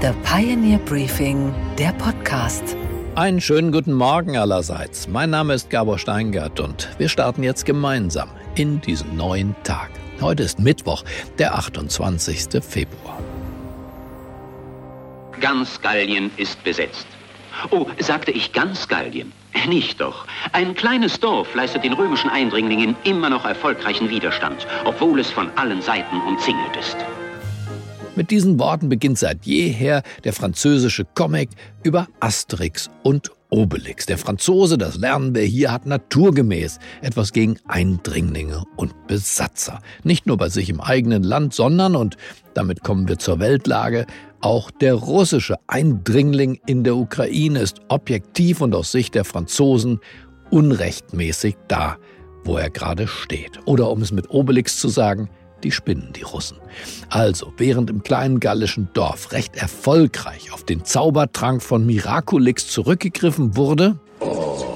The Pioneer Briefing, der Podcast. Einen schönen guten Morgen allerseits. Mein Name ist Gabor Steingart und wir starten jetzt gemeinsam in diesen neuen Tag. Heute ist Mittwoch, der 28. Februar. Ganz Gallien ist besetzt. Oh, sagte ich ganz Gallien? Nicht doch. Ein kleines Dorf leistet den römischen Eindringlingen immer noch erfolgreichen Widerstand, obwohl es von allen Seiten umzingelt ist. Mit diesen Worten beginnt seit jeher der französische Comic über Asterix und Obelix. Der Franzose, das lernen wir hier, hat naturgemäß etwas gegen Eindringlinge und Besatzer. Nicht nur bei sich im eigenen Land, sondern, und damit kommen wir zur Weltlage, auch der russische Eindringling in der Ukraine ist objektiv und aus Sicht der Franzosen unrechtmäßig da, wo er gerade steht. Oder um es mit Obelix zu sagen, die spinnen die Russen. Also, während im kleinen gallischen Dorf recht erfolgreich auf den Zaubertrank von Miraculix zurückgegriffen wurde, oh.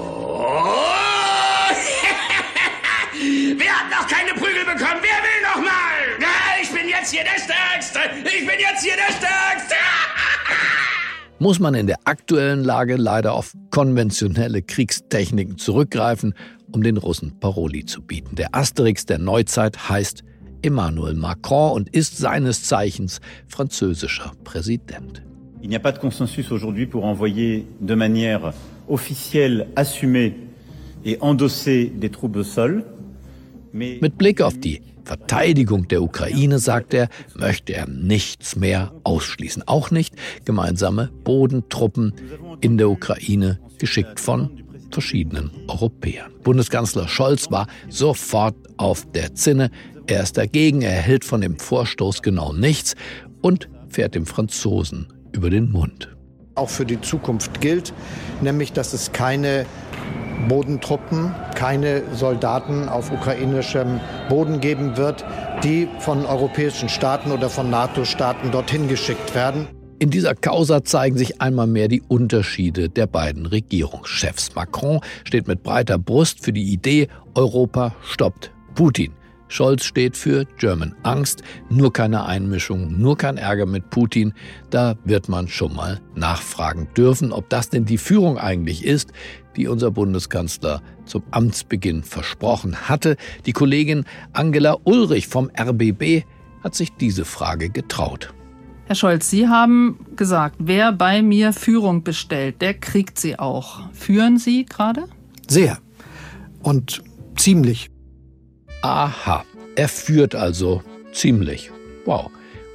Wer hat noch keine Prügel bekommen? Wer will noch mal? Ich bin jetzt hier der Stärkste. Ich bin jetzt hier der Stärkste. muss man in der aktuellen Lage leider auf konventionelle Kriegstechniken zurückgreifen, um den Russen Paroli zu bieten. Der Asterix der Neuzeit heißt Emmanuel Macron und ist seines Zeichens französischer Präsident. Il n'y a pas de consensus aujourd'hui pour envoyer de manière officielle, assumée et endossée des troupes au sol. Mit Blick auf die Verteidigung der Ukraine, sagt er, möchte er nichts mehr ausschließen. Auch nicht gemeinsame Bodentruppen in der Ukraine, geschickt von verschiedenen Europäern. Bundeskanzler Scholz war sofort auf der Zinne. Er ist dagegen, er hält von dem Vorstoß genau nichts und fährt dem Franzosen über den Mund. Auch für die Zukunft gilt, nämlich dass es keine Bodentruppen, keine Soldaten auf ukrainischem Boden geben wird, die von europäischen Staaten oder von NATO-Staaten dorthin geschickt werden. In dieser Causa zeigen sich einmal mehr die Unterschiede der beiden Regierungschefs. Macron steht mit breiter Brust für die Idee, Europa stoppt Putin. Scholz steht für German Angst, nur keine Einmischung, nur kein Ärger mit Putin. Da wird man schon mal nachfragen dürfen, ob das denn die Führung eigentlich ist, die unser Bundeskanzler zum Amtsbeginn versprochen hatte. Die Kollegin Angela Ulrich vom RBB hat sich diese Frage getraut. Herr Scholz, Sie haben gesagt, wer bei mir Führung bestellt, der kriegt sie auch. Führen Sie gerade? Sehr. Und ziemlich. Aha, er führt also ziemlich. Wow.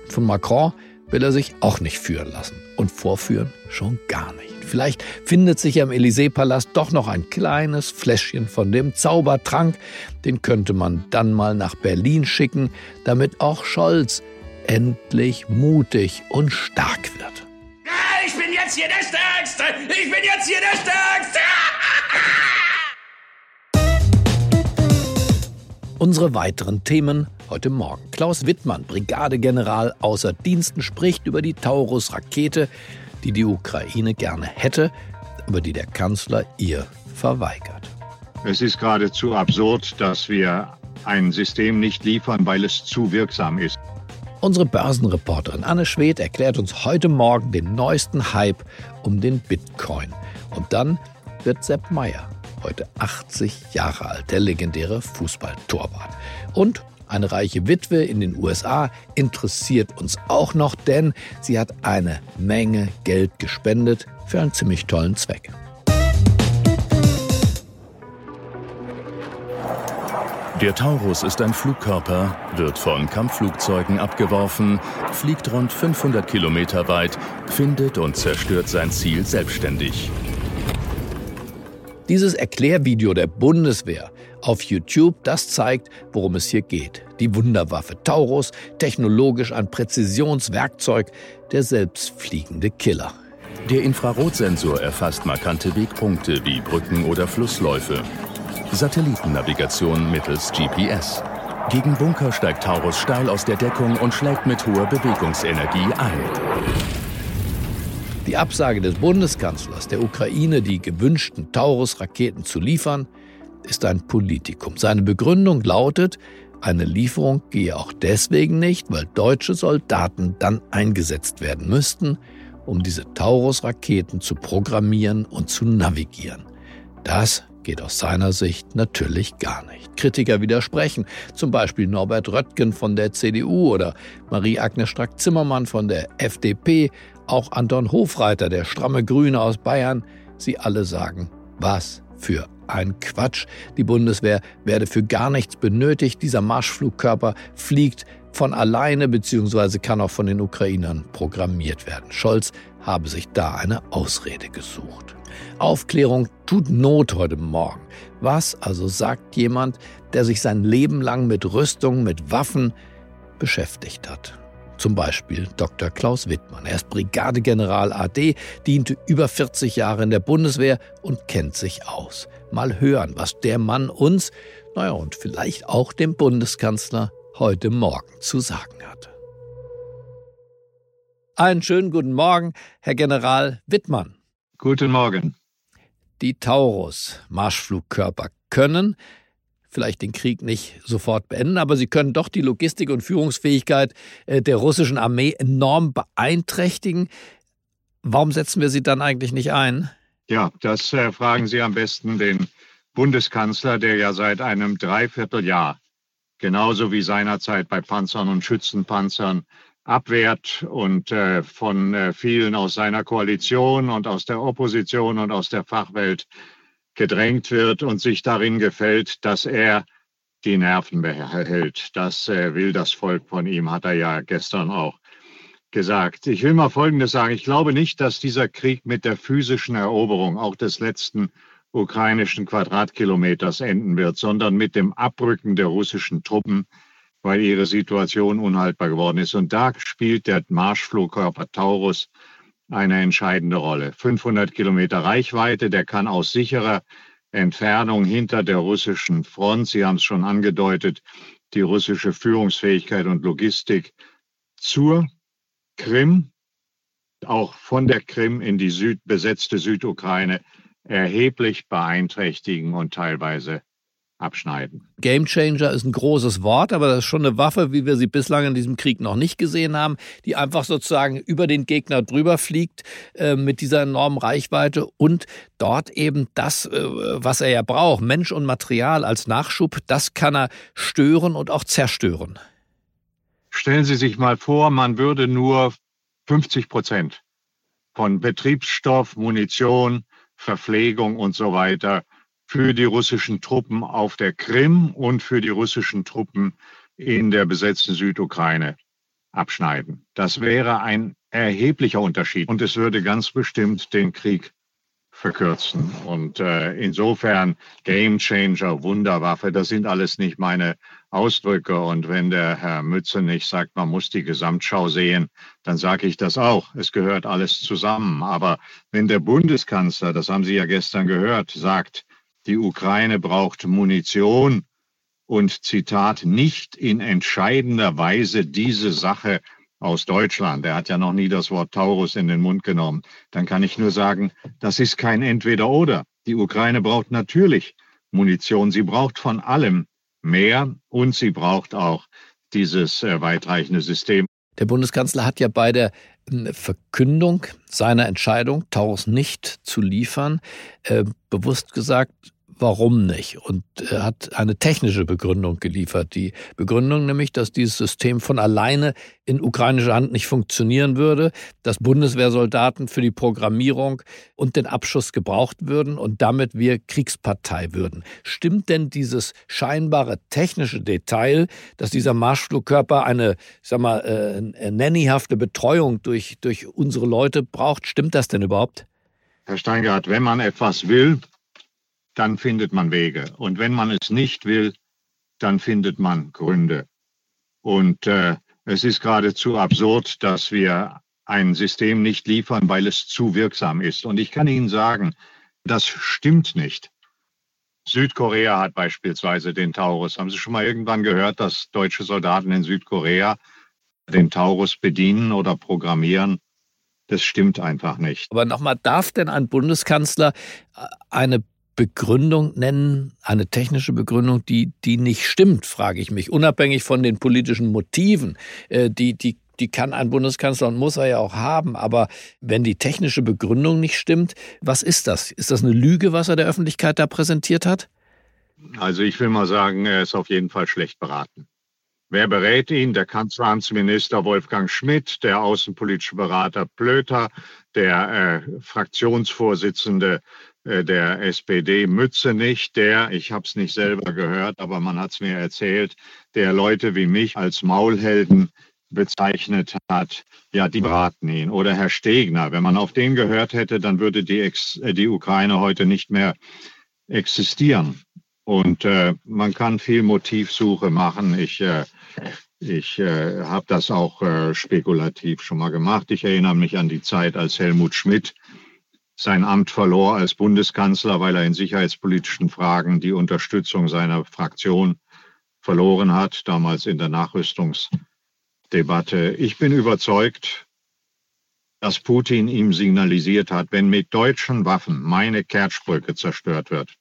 Von Macron will er sich auch nicht führen lassen. Und vorführen schon gar nicht. Vielleicht findet sich am Élysée-Palast doch noch ein kleines Fläschchen von dem Zaubertrank. Den könnte man dann mal nach Berlin schicken, damit auch Scholz endlich mutig und stark wird. Ich bin jetzt hier der Stärkste! Ich bin jetzt hier der Stärkste! Unsere weiteren Themen heute Morgen. Klaus Wittmann, Brigadegeneral außer Diensten, spricht über die Taurus-Rakete, die die Ukraine gerne hätte, aber die der Kanzler ihr verweigert. Es ist geradezu absurd, dass wir ein System nicht liefern, weil es zu wirksam ist. Unsere Börsenreporterin Anne Schwedt erklärt uns heute Morgen den neuesten Hype um den Bitcoin. Und dann wird Sepp Meyer heute 80 Jahre alt, der legendäre Fußballtorwart. Und eine reiche Witwe in den USA interessiert uns auch noch, denn sie hat eine Menge Geld gespendet für einen ziemlich tollen Zweck. Der Taurus ist ein Flugkörper, wird von Kampfflugzeugen abgeworfen, fliegt rund 500 Kilometer weit, findet und zerstört sein Ziel selbstständig. Dieses Erklärvideo der Bundeswehr auf YouTube, das zeigt, worum es hier geht. Die Wunderwaffe Taurus, technologisch ein Präzisionswerkzeug, der selbstfliegende Killer. Der Infrarotsensor erfasst markante Wegpunkte wie Brücken oder Flussläufe. Satellitennavigation mittels GPS. Gegen Bunker steigt Taurus steil aus der Deckung und schlägt mit hoher Bewegungsenergie ein. Die Absage des Bundeskanzlers der Ukraine, die gewünschten Taurus-Raketen zu liefern, ist ein Politikum. Seine Begründung lautet, Eine Lieferung gehe auch deswegen nicht, weil deutsche Soldaten dann eingesetzt werden müssten, um diese Taurus-Raketen zu programmieren und zu navigieren. Das geht aus seiner Sicht natürlich gar nicht. Kritiker widersprechen, zum Beispiel Norbert Röttgen von der CDU oder Marie-Agnes Strack-Zimmermann von der FDP, auch Anton Hofreiter, der stramme Grüne aus Bayern. Sie alle sagen, was für ein Quatsch. Die Bundeswehr werde für gar nichts benötigt. Dieser Marschflugkörper fliegt von alleine bzw. kann auch von den Ukrainern programmiert werden. Scholz habe sich da eine Ausrede gesucht. Aufklärung tut Not heute Morgen. Was also sagt jemand, der sich sein Leben lang mit Rüstung, mit Waffen beschäftigt hat? Zum Beispiel Dr. Klaus Wittmann. Er ist Brigadegeneral AD, diente über 40 Jahre in der Bundeswehr und kennt sich aus. Mal hören, was der Mann uns, naja, und vielleicht auch dem Bundeskanzler heute Morgen zu sagen hat. Einen schönen guten Morgen, Herr General Wittmann. Guten Morgen. Die Taurus-Marschflugkörper können vielleicht den Krieg nicht sofort beenden, aber sie können doch die Logistik und Führungsfähigkeit äh, der russischen Armee enorm beeinträchtigen. Warum setzen wir sie dann eigentlich nicht ein? Ja, das äh, fragen Sie am besten den Bundeskanzler, der ja seit einem Dreivierteljahr, genauso wie seinerzeit bei Panzern und Schützenpanzern, abwehrt und äh, von äh, vielen aus seiner Koalition und aus der Opposition und aus der Fachwelt gedrängt wird und sich darin gefällt, dass er die Nerven behält. Das äh, will das Volk von ihm, hat er ja gestern auch gesagt. Ich will mal Folgendes sagen. Ich glaube nicht, dass dieser Krieg mit der physischen Eroberung auch des letzten ukrainischen Quadratkilometers enden wird, sondern mit dem Abrücken der russischen Truppen weil ihre Situation unhaltbar geworden ist. Und da spielt der Marschflugkörper Taurus eine entscheidende Rolle. 500 Kilometer Reichweite, der kann aus sicherer Entfernung hinter der russischen Front, Sie haben es schon angedeutet, die russische Führungsfähigkeit und Logistik zur Krim, auch von der Krim in die Süd besetzte Südukraine erheblich beeinträchtigen und teilweise abschneiden. Gamechanger ist ein großes Wort, aber das ist schon eine Waffe, wie wir sie bislang in diesem Krieg noch nicht gesehen haben, die einfach sozusagen über den Gegner drüber fliegt äh, mit dieser enormen Reichweite und dort eben das, äh, was er ja braucht, Mensch und Material als Nachschub, das kann er stören und auch zerstören. Stellen Sie sich mal vor, man würde nur 50 Prozent von Betriebsstoff, Munition, Verpflegung und so weiter für die russischen Truppen auf der Krim und für die russischen Truppen in der besetzten Südukraine abschneiden. Das wäre ein erheblicher Unterschied und es würde ganz bestimmt den Krieg verkürzen. Und äh, insofern Game Changer, Wunderwaffe, das sind alles nicht meine Ausdrücke. Und wenn der Herr Mützenich sagt, man muss die Gesamtschau sehen, dann sage ich das auch. Es gehört alles zusammen. Aber wenn der Bundeskanzler, das haben Sie ja gestern gehört, sagt, die Ukraine braucht Munition und Zitat, nicht in entscheidender Weise diese Sache aus Deutschland. Er hat ja noch nie das Wort Taurus in den Mund genommen. Dann kann ich nur sagen, das ist kein Entweder-Oder. Die Ukraine braucht natürlich Munition. Sie braucht von allem mehr und sie braucht auch dieses äh, weitreichende System. Der Bundeskanzler hat ja bei der hm, Verkündung seiner Entscheidung, Taurus nicht zu liefern, äh, bewusst gesagt, warum nicht und hat eine technische Begründung geliefert. Die Begründung nämlich, dass dieses System von alleine in ukrainischer Hand nicht funktionieren würde, dass Bundeswehrsoldaten für die Programmierung und den Abschuss gebraucht würden und damit wir Kriegspartei würden. Stimmt denn dieses scheinbare technische Detail, dass dieser Marschflugkörper eine, sag mal, äh, nannyhafte Betreuung durch, durch unsere Leute braucht? Stimmt das denn überhaupt? Herr Steingart, wenn man etwas will, dann findet man Wege. Und wenn man es nicht will, dann findet man Gründe. Und äh, es ist geradezu absurd, dass wir ein System nicht liefern, weil es zu wirksam ist. Und ich kann Ihnen sagen, das stimmt nicht. Südkorea hat beispielsweise den Taurus. Haben Sie schon mal irgendwann gehört, dass deutsche Soldaten in Südkorea den Taurus bedienen oder programmieren? Das stimmt einfach nicht. Aber nochmal, darf denn ein Bundeskanzler äh, eine Begründung nennen, eine technische Begründung, die, die nicht stimmt, frage ich mich, unabhängig von den politischen Motiven, äh, die, die die kann ein Bundeskanzler und muss er ja auch haben. Aber wenn die technische Begründung nicht stimmt, was ist das? Ist das eine Lüge, was er der Öffentlichkeit da präsentiert hat? Also ich will mal sagen, er ist auf jeden Fall schlecht beraten. Wer berät ihn? Der Kanzleramtsminister Wolfgang Schmidt, der außenpolitische Berater Plöter, der äh, Fraktionsvorsitzende der SPD Mützenich, der, ich habe es nicht selber gehört, aber man hat es mir erzählt, der Leute wie mich als Maulhelden bezeichnet hat, ja, die beraten ihn. Oder Herr Stegner, wenn man auf den gehört hätte, dann würde die, Ex äh, die Ukraine heute nicht mehr existieren. Und äh, man kann viel Motivsuche machen. Ich, äh, ich äh, habe das auch äh, spekulativ schon mal gemacht. Ich erinnere mich an die Zeit, als Helmut Schmidt sein Amt verlor als Bundeskanzler, weil er in sicherheitspolitischen Fragen die Unterstützung seiner Fraktion verloren hat, damals in der Nachrüstungs- Debatte. Ich bin überzeugt, dass Putin ihm signalisiert hat, wenn mit deutschen Waffen meine Kertschbrücke zerstört wird,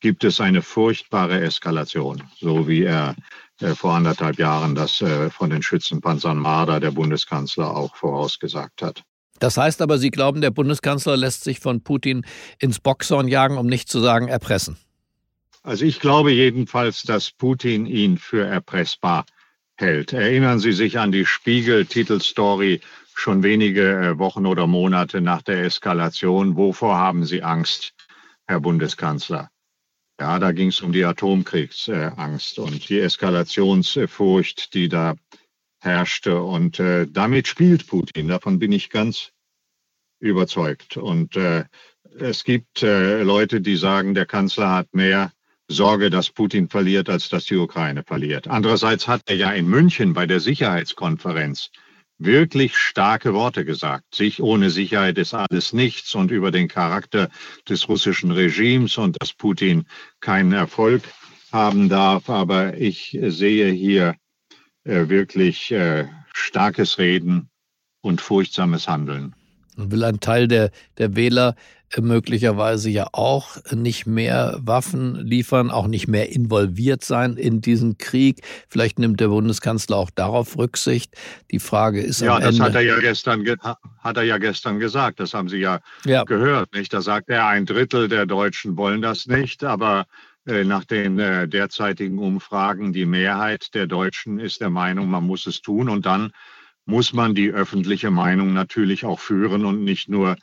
gibt es eine furchtbare Eskalation, so wie er äh, vor anderthalb Jahren das äh, von den Schützenpanzern Marder, der Bundeskanzler, auch vorausgesagt hat. Das heißt aber, Sie glauben, der Bundeskanzler lässt sich von Putin ins Boxhorn jagen, um nicht zu sagen erpressen? Also ich glaube jedenfalls, dass Putin ihn für erpressbar hält. Erinnern Sie sich an die Spiegel-Titelstory schon wenige äh, Wochen oder Monate nach der Eskalation. Wovor haben Sie Angst, Herr Bundeskanzler? Ja, da ging es um die Atomkriegsangst und die Eskalationsfurcht, die da herrschte. Und äh, damit spielt Putin. Davon bin ich ganz überzeugt. Und äh, es gibt äh, Leute, die sagen, der Kanzler hat mehr Sorge, dass Putin verliert, als dass die Ukraine verliert. Andererseits hat er ja in München bei der Sicherheitskonferenz wirklich starke Worte gesagt. Sich ohne Sicherheit ist alles nichts und über den Charakter des russischen Regimes und dass Putin keinen Erfolg haben darf. Aber ich sehe hier wirklich äh, starkes Reden und furchtsames Handeln. Und will ein Teil der, der Wähler möglicherweise ja auch nicht mehr Waffen liefern, auch nicht mehr involviert sein in diesen Krieg. Vielleicht nimmt der Bundeskanzler auch darauf Rücksicht. Die Frage ist ja, das Ende, hat er ja gestern hat er ja gestern gesagt. Das haben Sie ja, ja. gehört, nicht? Da sagt er, ein Drittel der Deutschen wollen das nicht, aber äh, nach den äh, derzeitigen Umfragen die Mehrheit der Deutschen ist der Meinung, man muss es tun und dann muss man die öffentliche Meinung natürlich auch führen und nicht nur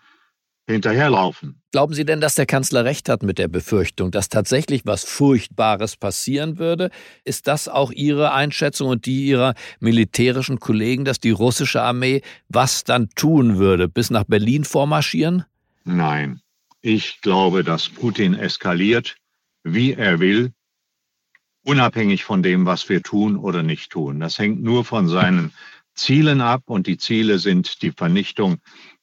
hinterherlaufen. Glauben Sie denn, dass der Kanzler recht hat mit der Befürchtung, dass tatsächlich was Furchtbares passieren würde? Ist das auch Ihre Einschätzung und die Ihrer militärischen Kollegen, dass die russische Armee was dann tun würde? Bis nach Berlin vormarschieren? Nein. Ich glaube, dass Putin eskaliert, wie er will, unabhängig von dem, was wir tun oder nicht tun. Das hängt nur von seinen Zielen ab und die Ziele sind die Vernichtung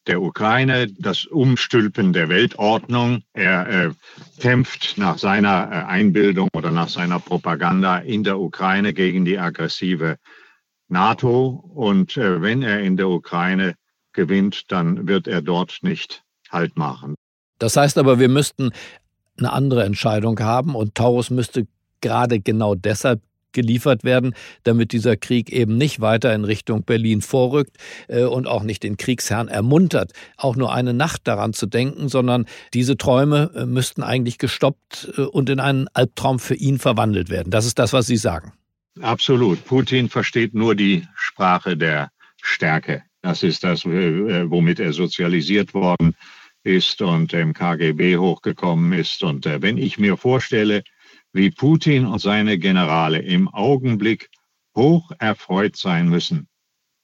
der Ukraine, das Umstülpen der Weltordnung. Er äh, kämpft nach seiner äh, Einbildung oder nach seiner Propaganda in der Ukraine gegen die aggressive NATO. Und äh, wenn er in der Ukraine gewinnt, dann wird er dort nicht Halt machen. Das heißt aber, wir müssten eine andere Entscheidung haben und Taurus müsste gerade genau deshalb geliefert werden, damit dieser Krieg eben nicht weiter in Richtung Berlin vorrückt äh, und auch nicht den Kriegsherrn ermuntert, auch nur eine Nacht daran zu denken, sondern diese Träume äh, müssten eigentlich gestoppt äh, und in einen Albtraum für ihn verwandelt werden. Das ist das, was Sie sagen. Absolut. Putin versteht nur die Sprache der Stärke. Das ist das, womit er sozialisiert worden ist und im KGB hochgekommen ist. Und wenn ich mir vorstelle, wie Putin und seine Generale im Augenblick hoch erfreut sein müssen,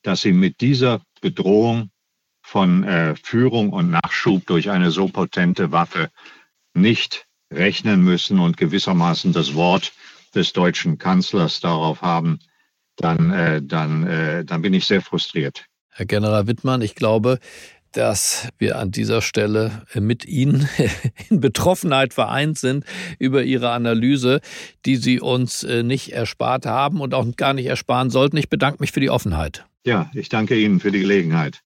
dass sie mit dieser Bedrohung von äh, Führung und Nachschub durch eine so potente Waffe nicht rechnen müssen und gewissermaßen das Wort des deutschen Kanzlers darauf haben, dann, äh, dann, äh, dann bin ich sehr frustriert. Herr General Wittmann, ich glaube, dass wir an dieser Stelle mit Ihnen in Betroffenheit vereint sind über Ihre Analyse, die Sie uns äh, nicht erspart haben und auch gar nicht ersparen sollten. Ich bedanke mich für die Offenheit. Ja, ich danke Ihnen für die Gelegenheit.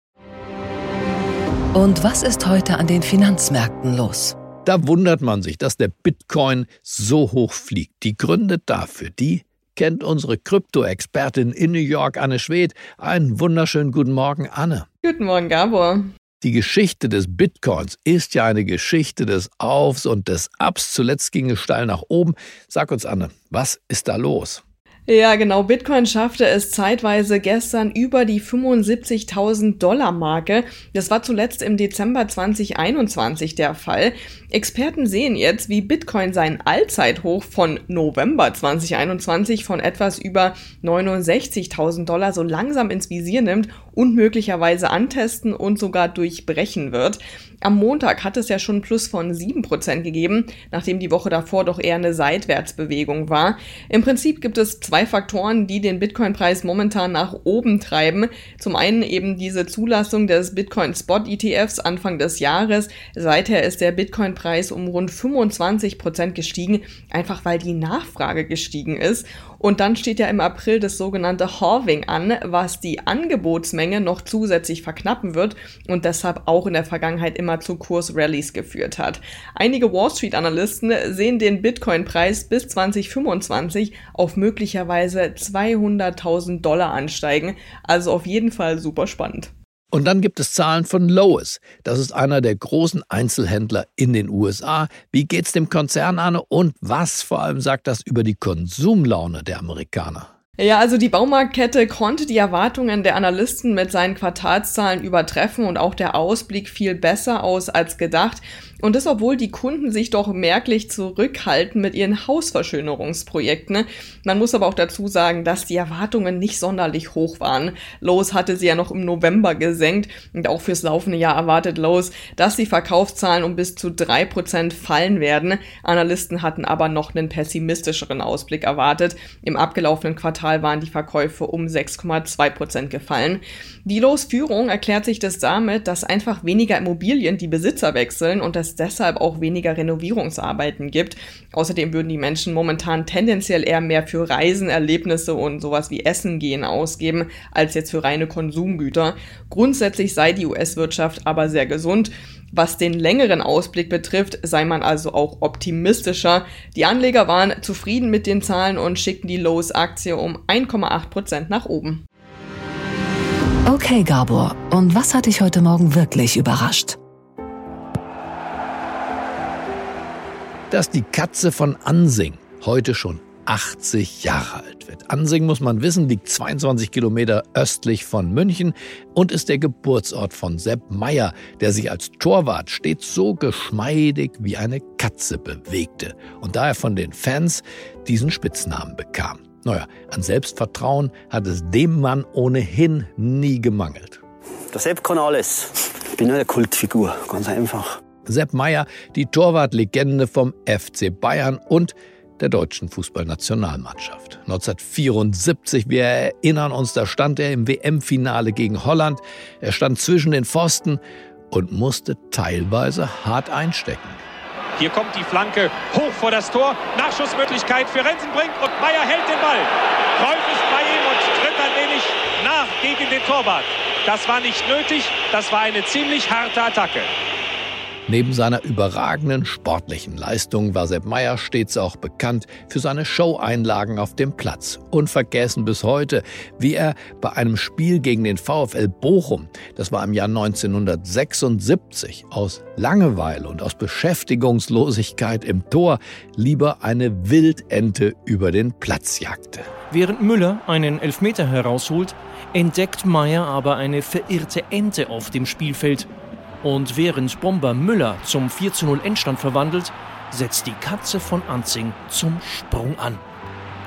Und was ist heute an den Finanzmärkten los? Da wundert man sich, dass der Bitcoin so hoch fliegt. Die Gründe dafür, die kennt unsere Krypto-Expertin in New York, Anne Schwedt. Einen wunderschönen guten Morgen, Anne. Guten Morgen, Gabor. Die Geschichte des Bitcoins ist ja eine Geschichte des Aufs und des Abs. Zuletzt ging es steil nach oben. Sag uns, Anne, was ist da los? Ja, genau. Bitcoin schaffte es zeitweise gestern über die 75.000 Dollar Marke. Das war zuletzt im Dezember 2021 der Fall. Experten sehen jetzt, wie Bitcoin seinen Allzeithoch von November 2021 von etwas über 69.000 Dollar so langsam ins Visier nimmt und möglicherweise antesten und sogar durchbrechen wird. Am Montag hat es ja schon Plus von 7% gegeben, nachdem die Woche davor doch eher eine Seitwärtsbewegung war. Im Prinzip gibt es zwei Faktoren, die den Bitcoin-Preis momentan nach oben treiben. Zum einen eben diese Zulassung des Bitcoin Spot ETFs Anfang des Jahres. Seither ist der Bitcoin-Preis um rund 25% gestiegen, einfach weil die Nachfrage gestiegen ist. Und dann steht ja im April das sogenannte Halving an, was die Angebotsmenge noch zusätzlich verknappen wird und deshalb auch in der Vergangenheit immer zu Kursrallies geführt hat. Einige Wall Street Analysten sehen den Bitcoin-Preis bis 2025 auf möglicherweise 200.000 Dollar ansteigen. Also auf jeden Fall super spannend. Und dann gibt es Zahlen von Lois. Das ist einer der großen Einzelhändler in den USA. Wie geht's dem Konzern an und was vor allem sagt das über die Konsumlaune der Amerikaner? Ja, also die Baumarktkette konnte die Erwartungen der Analysten mit seinen Quartalszahlen übertreffen und auch der Ausblick fiel besser aus als gedacht. Und das, obwohl die Kunden sich doch merklich zurückhalten mit ihren Hausverschönerungsprojekten. Man muss aber auch dazu sagen, dass die Erwartungen nicht sonderlich hoch waren. Lowe's hatte sie ja noch im November gesenkt und auch fürs laufende Jahr erwartet Lowe's, dass die Verkaufszahlen um bis zu drei Prozent fallen werden. Analysten hatten aber noch einen pessimistischeren Ausblick erwartet. Im abgelaufenen Quartal waren die Verkäufe um 6,2 Prozent gefallen. Die Lowe's Führung erklärt sich das damit, dass einfach weniger Immobilien die Besitzer wechseln und das es deshalb auch weniger Renovierungsarbeiten gibt. Außerdem würden die Menschen momentan tendenziell eher mehr für Reisen, Erlebnisse und sowas wie Essen gehen ausgeben, als jetzt für reine Konsumgüter. Grundsätzlich sei die US-Wirtschaft aber sehr gesund. Was den längeren Ausblick betrifft, sei man also auch optimistischer. Die Anleger waren zufrieden mit den Zahlen und schickten die Lowe's-Aktie um 1,8% nach oben. Okay, Gabor, und was hat dich heute Morgen wirklich überrascht? Dass die Katze von Ansing heute schon 80 Jahre alt wird. Ansing, muss man wissen, liegt 22 Kilometer östlich von München und ist der Geburtsort von Sepp Meyer, der sich als Torwart stets so geschmeidig wie eine Katze bewegte und daher von den Fans diesen Spitznamen bekam. Naja, an Selbstvertrauen hat es dem Mann ohnehin nie gemangelt. Der Sepp kann alles. Ich bin nur eine Kultfigur, ganz einfach. Sepp Meyer, die Torwartlegende vom FC Bayern und der deutschen Fußballnationalmannschaft. 1974, wir erinnern uns, da stand er im WM-Finale gegen Holland. Er stand zwischen den Pfosten und musste teilweise hart einstecken. Hier kommt die Flanke hoch vor das Tor. Nachschussmöglichkeit für Rensenbrink und Meyer hält den Ball. Rolf ist bei ihm und tritt ein wenig nach gegen den Torwart. Das war nicht nötig, das war eine ziemlich harte Attacke. Neben seiner überragenden sportlichen Leistung war Sepp Meyer stets auch bekannt für seine Show-Einlagen auf dem Platz. Unvergessen bis heute, wie er bei einem Spiel gegen den VfL Bochum, das war im Jahr 1976, aus Langeweile und aus Beschäftigungslosigkeit im Tor lieber eine Wildente über den Platz jagte. Während Müller einen Elfmeter herausholt, entdeckt Meyer aber eine verirrte Ente auf dem Spielfeld und während Bomber Müller zum 4 zu 0 Endstand verwandelt, setzt die Katze von Anzing zum Sprung an.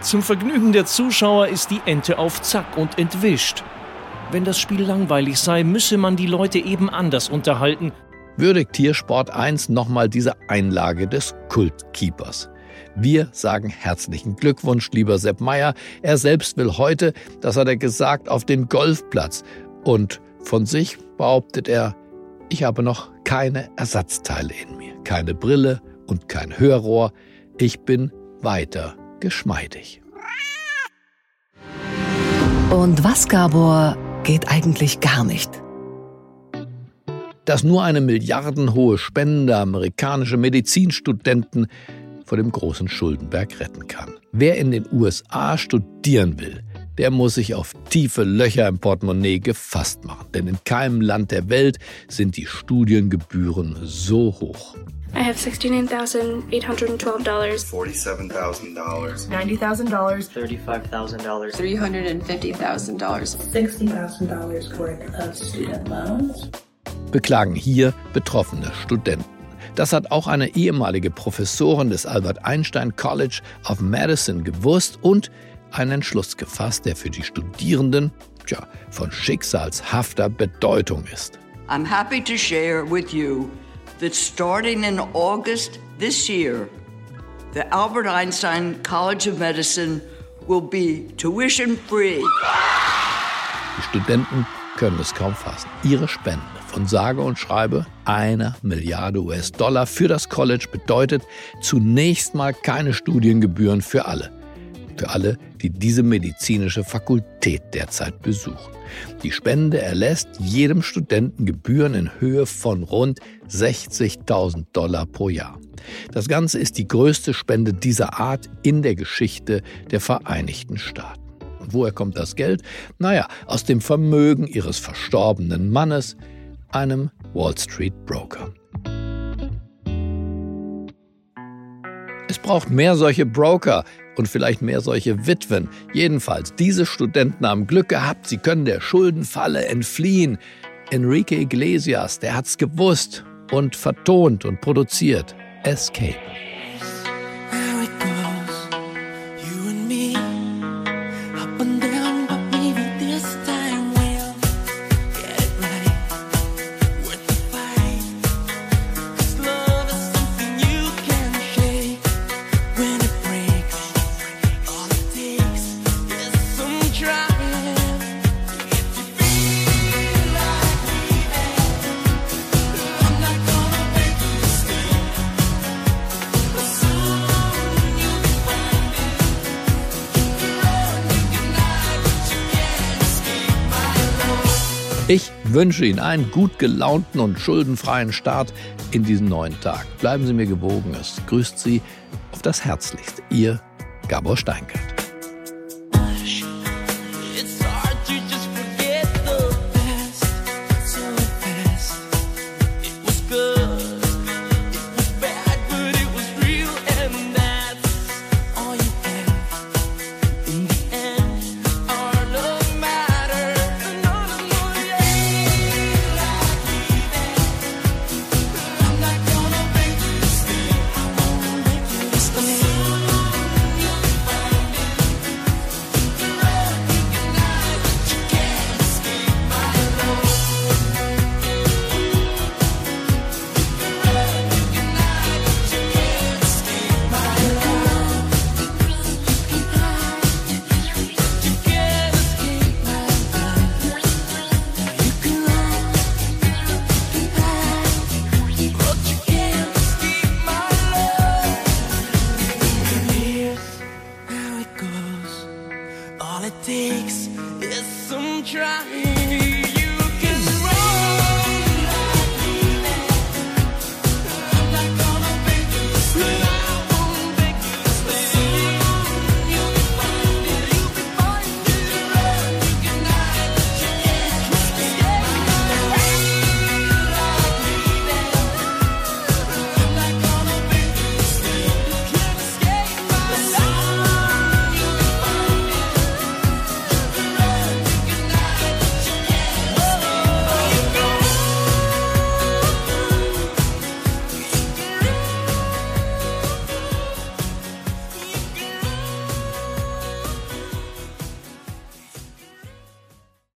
Zum Vergnügen der Zuschauer ist die Ente auf Zack und entwischt. Wenn das Spiel langweilig sei, müsse man die Leute eben anders unterhalten. Würdigt Tiersport 1 nochmal diese Einlage des Kultkeepers. Wir sagen herzlichen Glückwunsch, lieber Sepp Meier. Er selbst will heute, das hat er gesagt, auf den Golfplatz. Und von sich behauptet er, ich habe noch keine Ersatzteile in mir, keine Brille und kein Hörrohr. Ich bin weiter geschmeidig. Und was, Gabor, geht eigentlich gar nicht? dass nur eine milliardenhohe Spende amerikanische Medizinstudenten vor dem großen Schuldenberg retten kann. Wer in den USA studieren will, der muss sich auf tiefe Löcher im Portemonnaie gefasst machen. Denn in keinem Land der Welt sind die Studiengebühren so hoch. I have $69,812. $47,000. $90,000. $35,000. $350,000. $60,000 worth of student loans. Beklagen hier betroffene Studenten. Das hat auch eine ehemalige Professorin des Albert Einstein College of Medicine gewusst und einen Entschluss gefasst, der für die Studierenden tja, von schicksalshafter Bedeutung ist. I'm happy to share with you that starting in August this year, the Albert Einstein College of Medicine will be tuition free. Die Studenten können es kaum fassen. Ihre Spende von sage und schreibe einer Milliarde US-Dollar für das College bedeutet zunächst mal keine Studiengebühren für alle. Für alle, die diese medizinische Fakultät derzeit besuchen. Die Spende erlässt jedem Studenten Gebühren in Höhe von rund 60.000 Dollar pro Jahr. Das Ganze ist die größte Spende dieser Art in der Geschichte der Vereinigten Staaten. Und woher kommt das Geld? Naja, aus dem Vermögen ihres verstorbenen Mannes, einem Wall Street Broker. Es braucht mehr solche Broker und vielleicht mehr solche Witwen. Jedenfalls, diese Studenten haben Glück gehabt, sie können der Schuldenfalle entfliehen. Enrique Iglesias, der hat's gewusst und vertont und produziert. Escape. Wünsche Ihnen einen gut gelaunten und schuldenfreien Start in diesen neuen Tag. Bleiben Sie mir gewogen. Es grüßt Sie auf das Herzlichste. Ihr Gabor Steingart.